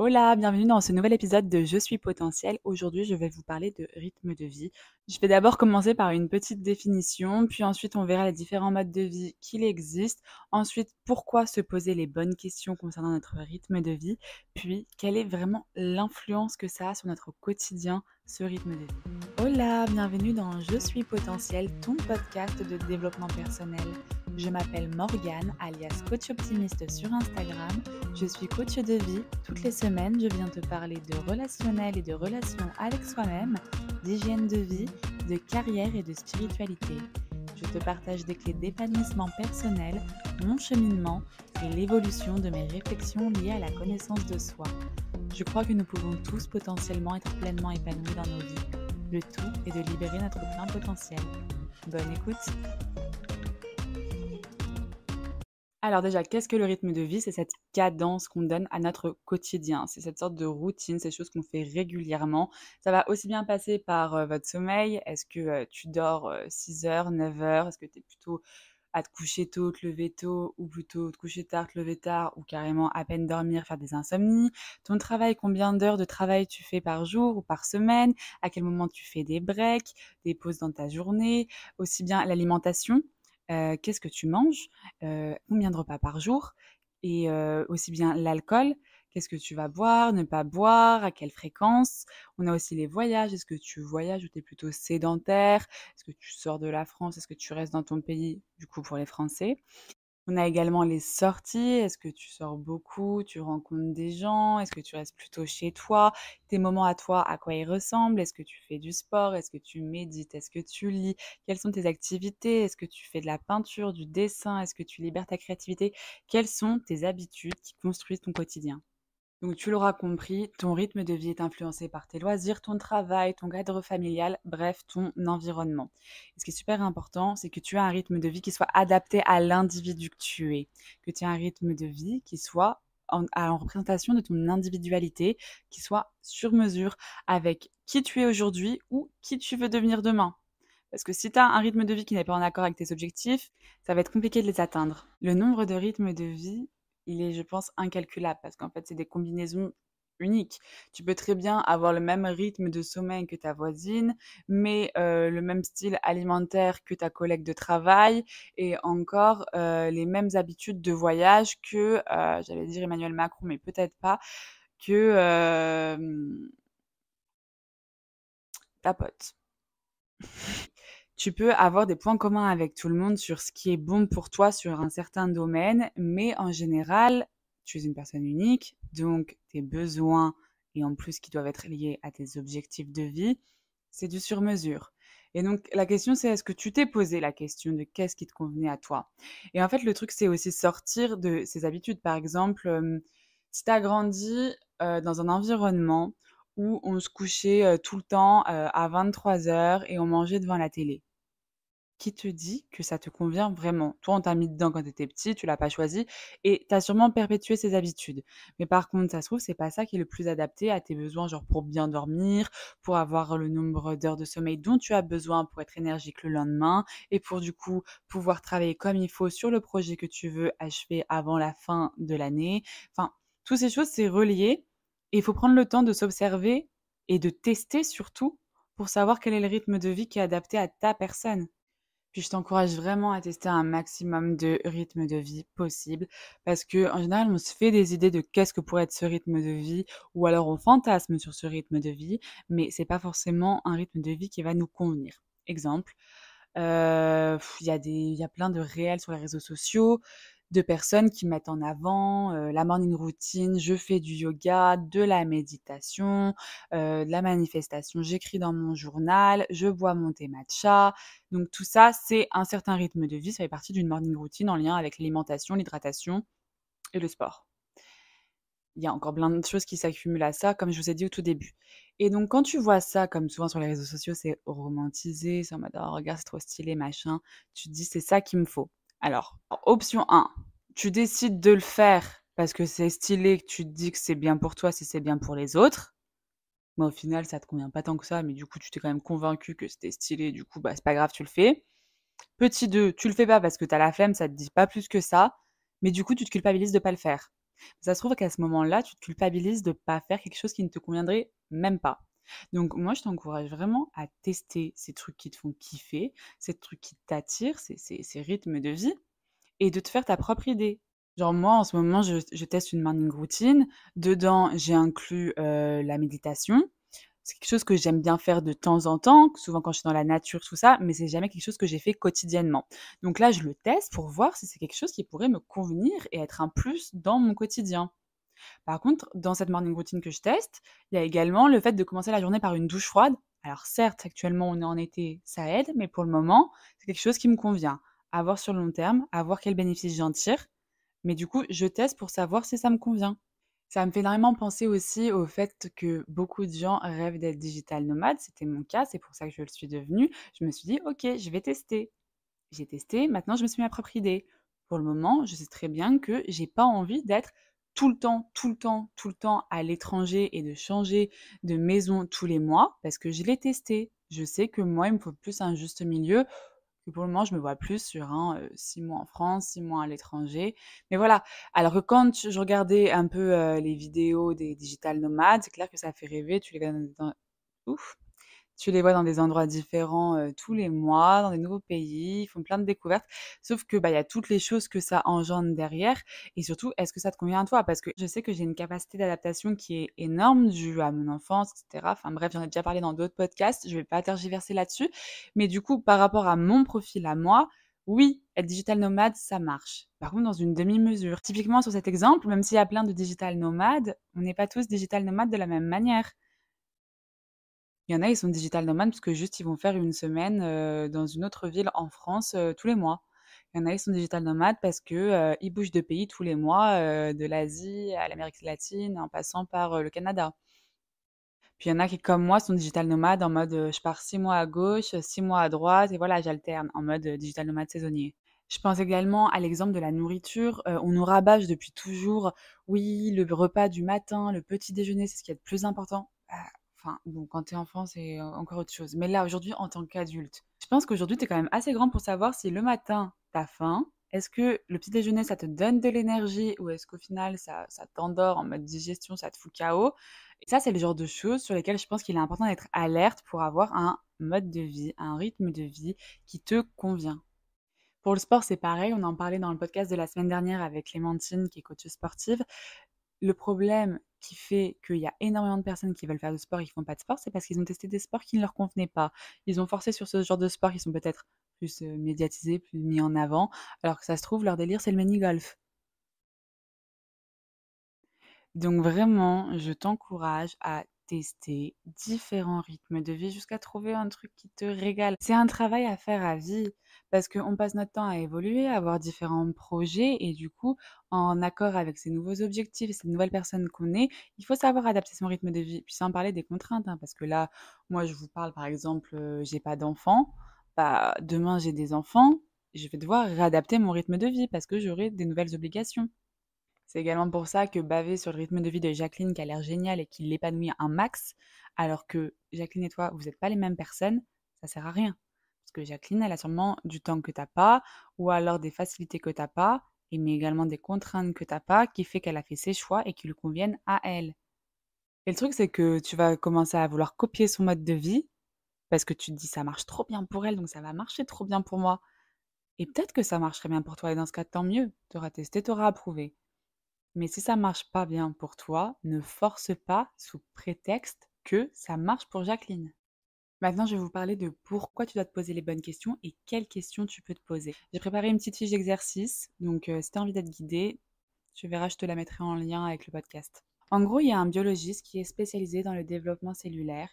Hola, bienvenue dans ce nouvel épisode de Je suis potentiel. Aujourd'hui, je vais vous parler de rythme de vie. Je vais d'abord commencer par une petite définition, puis ensuite on verra les différents modes de vie qu'il existe. Ensuite, pourquoi se poser les bonnes questions concernant notre rythme de vie, puis quelle est vraiment l'influence que ça a sur notre quotidien, ce rythme de. Hola, bienvenue dans Je suis potentiel, ton podcast de développement personnel. Je m'appelle Morgane, alias coach optimiste sur Instagram. Je suis coach de vie. Toutes les semaines, je viens te parler de relationnel et de relations avec soi-même, d'hygiène de vie, de carrière et de spiritualité. Je te partage des clés d'épanouissement personnel, mon cheminement et l'évolution de mes réflexions liées à la connaissance de soi. Je crois que nous pouvons tous potentiellement être pleinement épanouis dans nos vies. Le tout est de libérer notre plein potentiel. Bonne écoute alors déjà, qu'est-ce que le rythme de vie? C'est cette cadence qu'on donne à notre quotidien. C'est cette sorte de routine, ces choses qu'on fait régulièrement. Ça va aussi bien passer par euh, votre sommeil. Est-ce que euh, tu dors 6 euh, heures, 9 heures? Est-ce que tu es plutôt à te coucher tôt, te lever tôt, ou plutôt te coucher tard, te lever tard, ou carrément à peine dormir, faire des insomnies. Ton travail, combien d'heures de travail tu fais par jour ou par semaine? À quel moment tu fais des breaks, des pauses dans ta journée? Aussi bien l'alimentation qu'est-ce que tu manges, combien de repas par jour? Et aussi bien l'alcool, qu'est-ce que tu vas boire, ne pas boire, à quelle fréquence. On a aussi les voyages, est-ce que tu voyages ou tu es plutôt sédentaire Est-ce que tu sors de la France Est-ce que tu restes dans ton pays, du coup pour les Français on a également les sorties. Est-ce que tu sors beaucoup? Tu rencontres des gens? Est-ce que tu restes plutôt chez toi? Tes moments à toi, à quoi ils ressemblent? Est-ce que tu fais du sport? Est-ce que tu médites? Est-ce que tu lis? Quelles sont tes activités? Est-ce que tu fais de la peinture, du dessin? Est-ce que tu libères ta créativité? Quelles sont tes habitudes qui construisent ton quotidien? Donc tu l'auras compris, ton rythme de vie est influencé par tes loisirs, ton travail, ton cadre familial, bref, ton environnement. Et ce qui est super important, c'est que tu as un rythme de vie qui soit adapté à l'individu que tu es, que tu aies un rythme de vie qui soit en, représentation de ton individualité, qui soit sur mesure avec qui tu es aujourd'hui ou qui tu veux devenir demain. Parce que si tu as un rythme de vie qui n'est pas en accord avec tes objectifs, ça va être compliqué de les atteindre. Le nombre de rythmes de vie il est, je pense, incalculable parce qu'en fait, c'est des combinaisons uniques. Tu peux très bien avoir le même rythme de sommeil que ta voisine, mais le même style alimentaire que ta collègue de travail et encore les mêmes habitudes de voyage que, j'allais dire Emmanuel Macron, mais peut-être pas, que ta pote. tu peux avoir des points communs avec tout le monde sur ce qui est bon pour toi sur un certain domaine, mais en général, tu es une personne unique, donc tes besoins, et en plus qui doivent être liés à tes objectifs de vie, c'est du sur-mesure. Et donc la question c'est est-ce que tu t'es posé la question de qu'est-ce qui te convenait à toi? Et en fait le truc c'est aussi sortir de ces habitudes. Par exemple, si tu as grandi dans un environnement où on se couchait tout le temps à 23 heures et on mangeait devant la télé qui te dit que ça te convient vraiment. Toi, on t'a mis dedans quand tu étais petit, tu l'as pas choisi et tu as sûrement perpétué ces habitudes. Mais par contre, ça se trouve, c'est pas ça qui est le plus adapté à tes besoins, genre pour bien dormir, pour avoir le nombre d'heures de sommeil dont tu as besoin pour être énergique le lendemain et pour du coup pouvoir travailler comme il faut sur le projet que tu veux achever avant la fin de l'année. Enfin, toutes ces choses, c'est relié et il faut prendre le temps de s'observer et de tester surtout pour savoir quel est le rythme de vie qui est adapté à ta personne. Puis je t'encourage vraiment à tester un maximum de rythmes de vie possible parce que en général, on se fait des idées de qu'est-ce que pourrait être ce rythme de vie ou alors on fantasme sur ce rythme de vie, mais c'est pas forcément un rythme de vie qui va nous convenir. Exemple, euh, il y a des, il y a plein de réels sur les réseaux sociaux de personnes qui mettent en avant la morning routine, je fais du yoga, de la méditation, de la manifestation, j'écris dans mon journal, je bois mon thé matcha. Donc tout ça, c'est un certain rythme de vie, ça fait partie d'une morning routine en lien avec l'alimentation, l'hydratation et le sport. Il y a encore plein de choses qui s'accumulent à ça, comme je vous ai dit au tout début. Et donc, quand tu vois ça, comme souvent sur les réseaux sociaux, c'est romantisé, c'est en mode, oh, regarde, c'est trop stylé, machin, tu te dis, c'est ça qu'il me faut. Alors, option 1, tu décides de le faire parce que c'est stylé, que tu te dis que c'est bien pour toi si c'est bien pour les autres. Mais au final, ça te convient pas tant que ça, mais du coup, tu t'es quand même convaincu que c'était stylé, du coup, bah, c'est pas grave, tu le fais. Petit 2, tu le fais pas parce que tu as la flemme, ça te dit pas plus que ça, mais du coup, tu te culpabilises de pas le faire. Ça se trouve qu'à ce moment-là, tu te culpabilises de pas faire quelque chose qui ne te conviendrait même pas. Donc moi, je t'encourage vraiment à tester ces trucs qui te font kiffer, ces trucs qui t'attirent, ces, rythmes de vie, et de te faire ta propre idée. Genre moi, en ce moment, je, teste une morning routine. Dedans, j'ai inclus la méditation. C'est quelque chose que j'aime bien faire de temps en temps, souvent quand je suis dans la nature, tout ça, mais c'est jamais quelque chose que j'ai fait quotidiennement. Donc là, je le teste pour voir si c'est quelque chose qui pourrait me convenir et être un plus dans mon quotidien. Par contre, dans cette morning routine que je teste, il y a également le fait de commencer la journée par une douche froide. Alors certes, actuellement on est en été, ça aide, mais pour le moment, c'est quelque chose qui me convient. À voir sur le long terme, à voir quels bénéfices j'en tire. Mais du coup, je teste pour savoir si ça me convient. Ça me fait énormément penser aussi au fait que beaucoup de gens rêvent d'être digital nomade. C'était mon cas, c'est pour ça que je le suis devenue. Je me suis dit, ok, je vais tester. J'ai testé, maintenant je me suis mis ma propre idée. Pour le moment, je sais très bien que j'ai pas envie d'être tout le temps, tout le temps, tout le temps à l'étranger et de changer de maison tous les mois parce que je l'ai testé. Je sais que moi, il me faut plus un juste milieu. Pour le moment, je me vois plus sur un euh, six mois en France, six mois à l'étranger. Mais voilà. Alors que quand je regardais un peu euh, les vidéos des digital nomades, c'est clair que ça fait rêver. Tu les dans... Ouf tu les vois dans des endroits différents tous les mois, dans des nouveaux pays, ils font plein de découvertes. Sauf que bah il y a toutes les choses que ça engendre derrière et surtout est-ce que ça te convient à toi? Parce que je sais que j'ai une capacité d'adaptation qui est énorme due à mon enfance, etc. Enfin bref, j'en ai déjà parlé dans d'autres podcasts, je vais pas tergiverser là-dessus. Mais du coup, par rapport à mon profil à moi, oui, être digital nomade, ça marche. Par contre, dans une demi-mesure. Typiquement, sur cet exemple, même s'il y a plein de digital nomades, on n'est pas tous digital nomades de la même manière. Il y en a, ils sont digital nomades parce que juste ils vont faire une semaine dans une autre ville en France tous les mois. Il y en a, ils sont digital nomades parce que ils bougent de pays tous les mois, de l'Asie à l'Amérique latine, en passant par le Canada. Puis il y en a qui, comme moi, sont digital nomades en mode je pars six mois à gauche, six mois à droite, et voilà, j'alterne en mode digital nomade saisonnier. Je pense également à l'exemple de la nourriture. on nous rabâche depuis toujours, oui, le repas du matin, le petit déjeuner, c'est ce qui est le plus important. Bah, Enfin, bon, quand t'es enfant, c'est encore autre chose. Mais là, aujourd'hui, en tant qu'adulte, je pense qu'aujourd'hui, t'es quand même assez grand pour savoir si le matin, t'as faim. Est-ce que le petit déjeuner, ça te donne de l'énergie ou est-ce qu'au final, ça, t'endort en mode digestion, ça te fout KO Et ça, c'est le genre de choses sur lesquelles je pense qu'il est important d'être alerte pour avoir un mode de vie, un rythme de vie qui te convient. Pour le sport, c'est pareil. On en parlait dans le podcast de la semaine dernière avec Clémentine, qui est coach sportive. Le problème qui fait qu'il y a énormément de personnes qui veulent faire du sport et qui font pas de sport, c'est parce qu'ils ont testé des sports qui ne leur convenaient pas. Ils ont forcé sur ce genre de sport qui sont peut-être plus médiatisés, plus mis en avant, alors que ça se trouve, leur délire, c'est le mini-golf. Donc vraiment, je t'encourage à tester différents rythmes de vie jusqu'à trouver un truc qui te régale. C'est un travail à faire à vie parce qu'on passe notre temps à évoluer, à avoir différents projets et du coup, en accord avec ces nouveaux objectifs ces nouvelles personnes qu'on est, il faut savoir adapter son rythme de vie. Puis sans parler des contraintes, hein, parce que là, moi, je vous parle par exemple, j'ai pas d'enfants, bah, demain j'ai des enfants, je vais devoir réadapter mon rythme de vie parce que j'aurai des nouvelles obligations. C'est également pour ça que baver sur le rythme de vie de Jacqueline, qui a l'air génial et qui l'épanouit un max, alors que Jacqueline et toi, vous n'êtes pas les mêmes personnes, ça sert à rien. Parce que Jacqueline, elle a sûrement du temps que tu n'as pas, ou alors des facilités que tu n'as pas, et mais également des contraintes que tu n'as pas, qui fait qu'elle a fait ses choix et qui lui conviennent à elle. Et le truc, c'est que tu vas commencer à vouloir copier son mode de vie, parce que tu te dis ça marche trop bien pour elle, donc ça va marcher trop bien pour moi. Et peut-être que ça marcherait bien pour toi, et dans ce cas, tant mieux. Tu auras testé, tu auras approuvé. Mais si ça marche pas bien pour toi, ne force pas sous prétexte que ça marche pour Jacqueline. Maintenant, je vais vous parler de pourquoi tu dois te poser les bonnes questions et quelles questions tu peux te poser. J'ai préparé une petite fiche d'exercice, donc euh, si tu as envie d'être guidé, tu verras, je te la mettrai en lien avec le podcast. En gros, il y a un biologiste qui est spécialisé dans le développement cellulaire.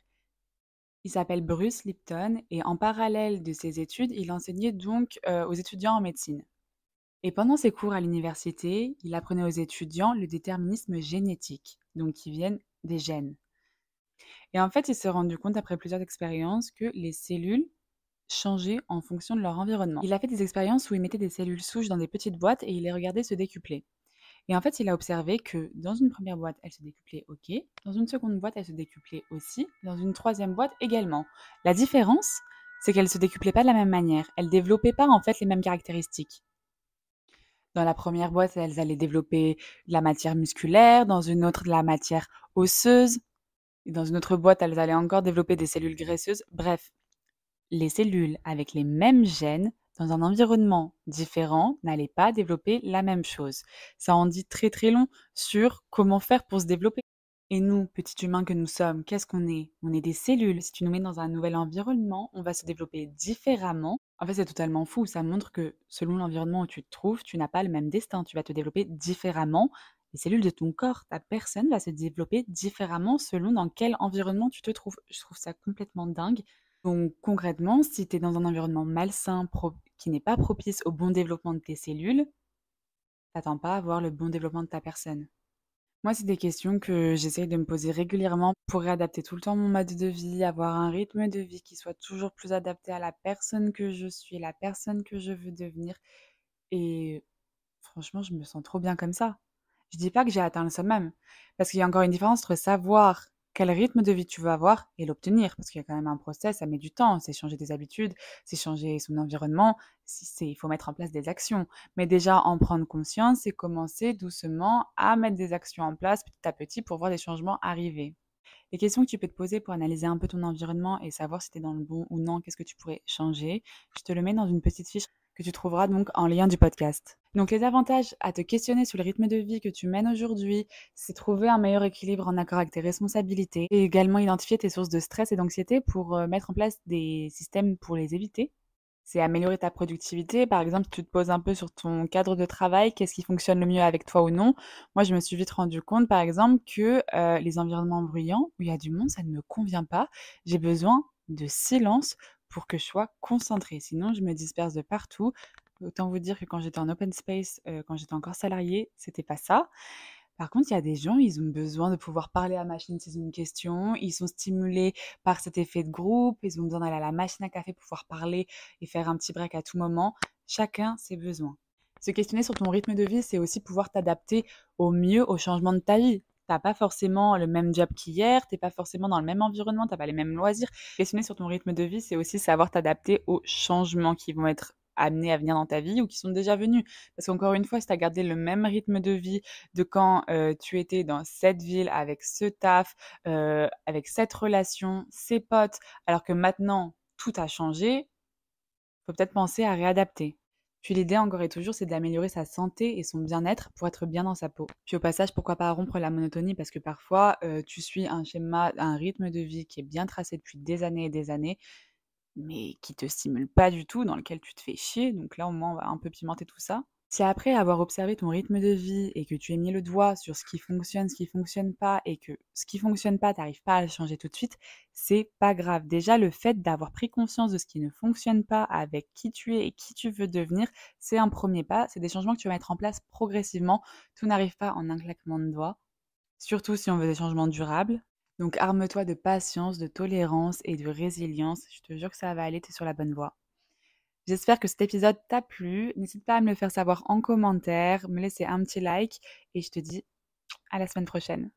Il s'appelle Bruce Lipton et en parallèle de ses études, il enseignait donc euh, aux étudiants en médecine. Et pendant ses cours à l'université, il apprenait aux étudiants le déterminisme génétique, donc qui viennent des gènes. Et en fait, il s'est rendu compte après plusieurs expériences que les cellules changeaient en fonction de leur environnement. Il a fait des expériences où il mettait des cellules souches dans des petites boîtes et il les regardait se décupler. Et en fait, il a observé que dans une première boîte, elles se décuplaient OK, dans une seconde boîte, elles se décuplaient aussi, dans une troisième boîte également. La différence, c'est qu'elles ne se décuplaient pas de la même manière. Elles développaient pas en fait les mêmes caractéristiques. Dans la première boîte, elles allaient développer de la matière musculaire, dans une autre de la matière osseuse, et dans une autre boîte, elles allaient encore développer des cellules graisseuses. Bref, les cellules avec les mêmes gènes dans un environnement différent n'allaient pas développer la même chose. Ça en dit très très long sur comment faire pour se développer. Et nous, petits humains que nous sommes, qu'est-ce qu'on est? On est des cellules. Si tu nous mets dans un nouvel environnement, on va se développer différemment. En fait, c'est totalement fou. Ça montre que selon l'environnement où tu te trouves, tu n'as pas le même destin. Tu vas te développer différemment. Les cellules de ton corps, ta personne va se développer différemment selon dans quel environnement tu te trouves. Je trouve ça complètement dingue. Donc concrètement, si tu es dans un environnement malsain qui n'est pas propice au bon développement de tes cellules, t'attends pas à avoir le bon développement de ta personne. Moi, c'est des questions que j'essaye de me poser régulièrement pour réadapter tout le temps mon mode de vie, avoir un rythme de vie qui soit toujours plus adapté à la personne que je suis, la personne que je veux devenir. Et franchement, je me sens trop bien comme ça. Je dis pas que j'ai atteint le summum, parce qu'il y a encore une différence entre savoir quel rythme de vie tu veux avoir et l'obtenir. Parce qu'il y a quand même un process, ça met du temps. C'est changer des habitudes, c'est changer son environnement, il faut mettre en place des actions. Mais déjà, en prendre conscience et commencer doucement à mettre des actions en place petit à petit pour voir des changements arriver. Les questions que tu peux te poser pour analyser un peu ton environnement et savoir si tu es dans le bon ou non, qu'est-ce que tu pourrais changer, je te le mets dans une petite fiche que tu trouveras donc en lien du podcast. Donc les avantages à te questionner sur le rythme de vie que tu mènes aujourd'hui, c'est trouver un meilleur équilibre en accord avec tes responsabilités et également identifier tes sources de stress et d'anxiété pour euh, mettre en place des systèmes pour les éviter. C'est améliorer ta productivité. Par exemple, tu te poses un peu sur ton cadre de travail, qu'est-ce qui fonctionne le mieux avec toi ou non. Moi, je me suis vite rendu compte, par exemple, que euh, les environnements bruyants, où il y a du monde, ça ne me convient pas. J'ai besoin de silence pour que je sois concentrée. Sinon, je me disperse de partout. Autant vous dire que quand j'étais en open space, euh, quand j'étais encore salariée, c'était pas ça. Par contre, il y a des gens, ils ont besoin de pouvoir parler à la machine s'ils ont une question. Ils sont stimulés par cet effet de groupe. Ils ont besoin d'aller à la machine à café pour pouvoir parler et faire un petit break à tout moment. Chacun ses besoins. Se questionner sur ton rythme de vie, c'est aussi pouvoir t'adapter au mieux au changement de ta vie t'as pas forcément le même job qu'hier, t'es pas forcément dans le même environnement, t'as pas les mêmes loisirs. Questionner sur ton rythme de vie, c'est aussi savoir t'adapter aux changements qui vont être amenés à venir dans ta vie ou qui sont déjà venus. Parce qu'encore une fois, si tu as gardé le même rythme de vie de quand euh, tu étais dans cette ville, avec ce taf, euh, avec cette relation, ces potes, alors que maintenant tout a changé, faut peut-être penser à réadapter. Puis l'idée encore et toujours, c'est d'améliorer sa santé et son bien-être pour être bien dans sa peau. Puis au passage, pourquoi pas rompre la monotonie? Parce que parfois, euh, tu suis un schéma, un rythme de vie qui est bien tracé depuis des années et des années, mais qui te stimule pas du tout, dans lequel tu te fais chier. Donc là, au moins, on va un peu pimenter tout ça. Si après avoir observé ton rythme de vie et que tu aies mis le doigt sur ce qui fonctionne, ce qui fonctionne pas, et que ce qui fonctionne pas, tu n'arrives pas à le changer tout de suite, c'est pas grave. Déjà, le fait d'avoir pris conscience de ce qui ne fonctionne pas avec qui tu es et qui tu veux devenir, c'est un premier pas. C'est des changements que tu vas mettre en place progressivement. Tout n'arrive pas en un claquement de doigts. Surtout si on veut des changements durables. Donc arme-toi de patience, de tolérance et de résilience. Je te jure que ça va aller, tu es sur la bonne voie. J'espère que cet épisode t'a plu. N'hésite pas à me le faire savoir en commentaire, me laisser un petit like et je te dis à la semaine prochaine.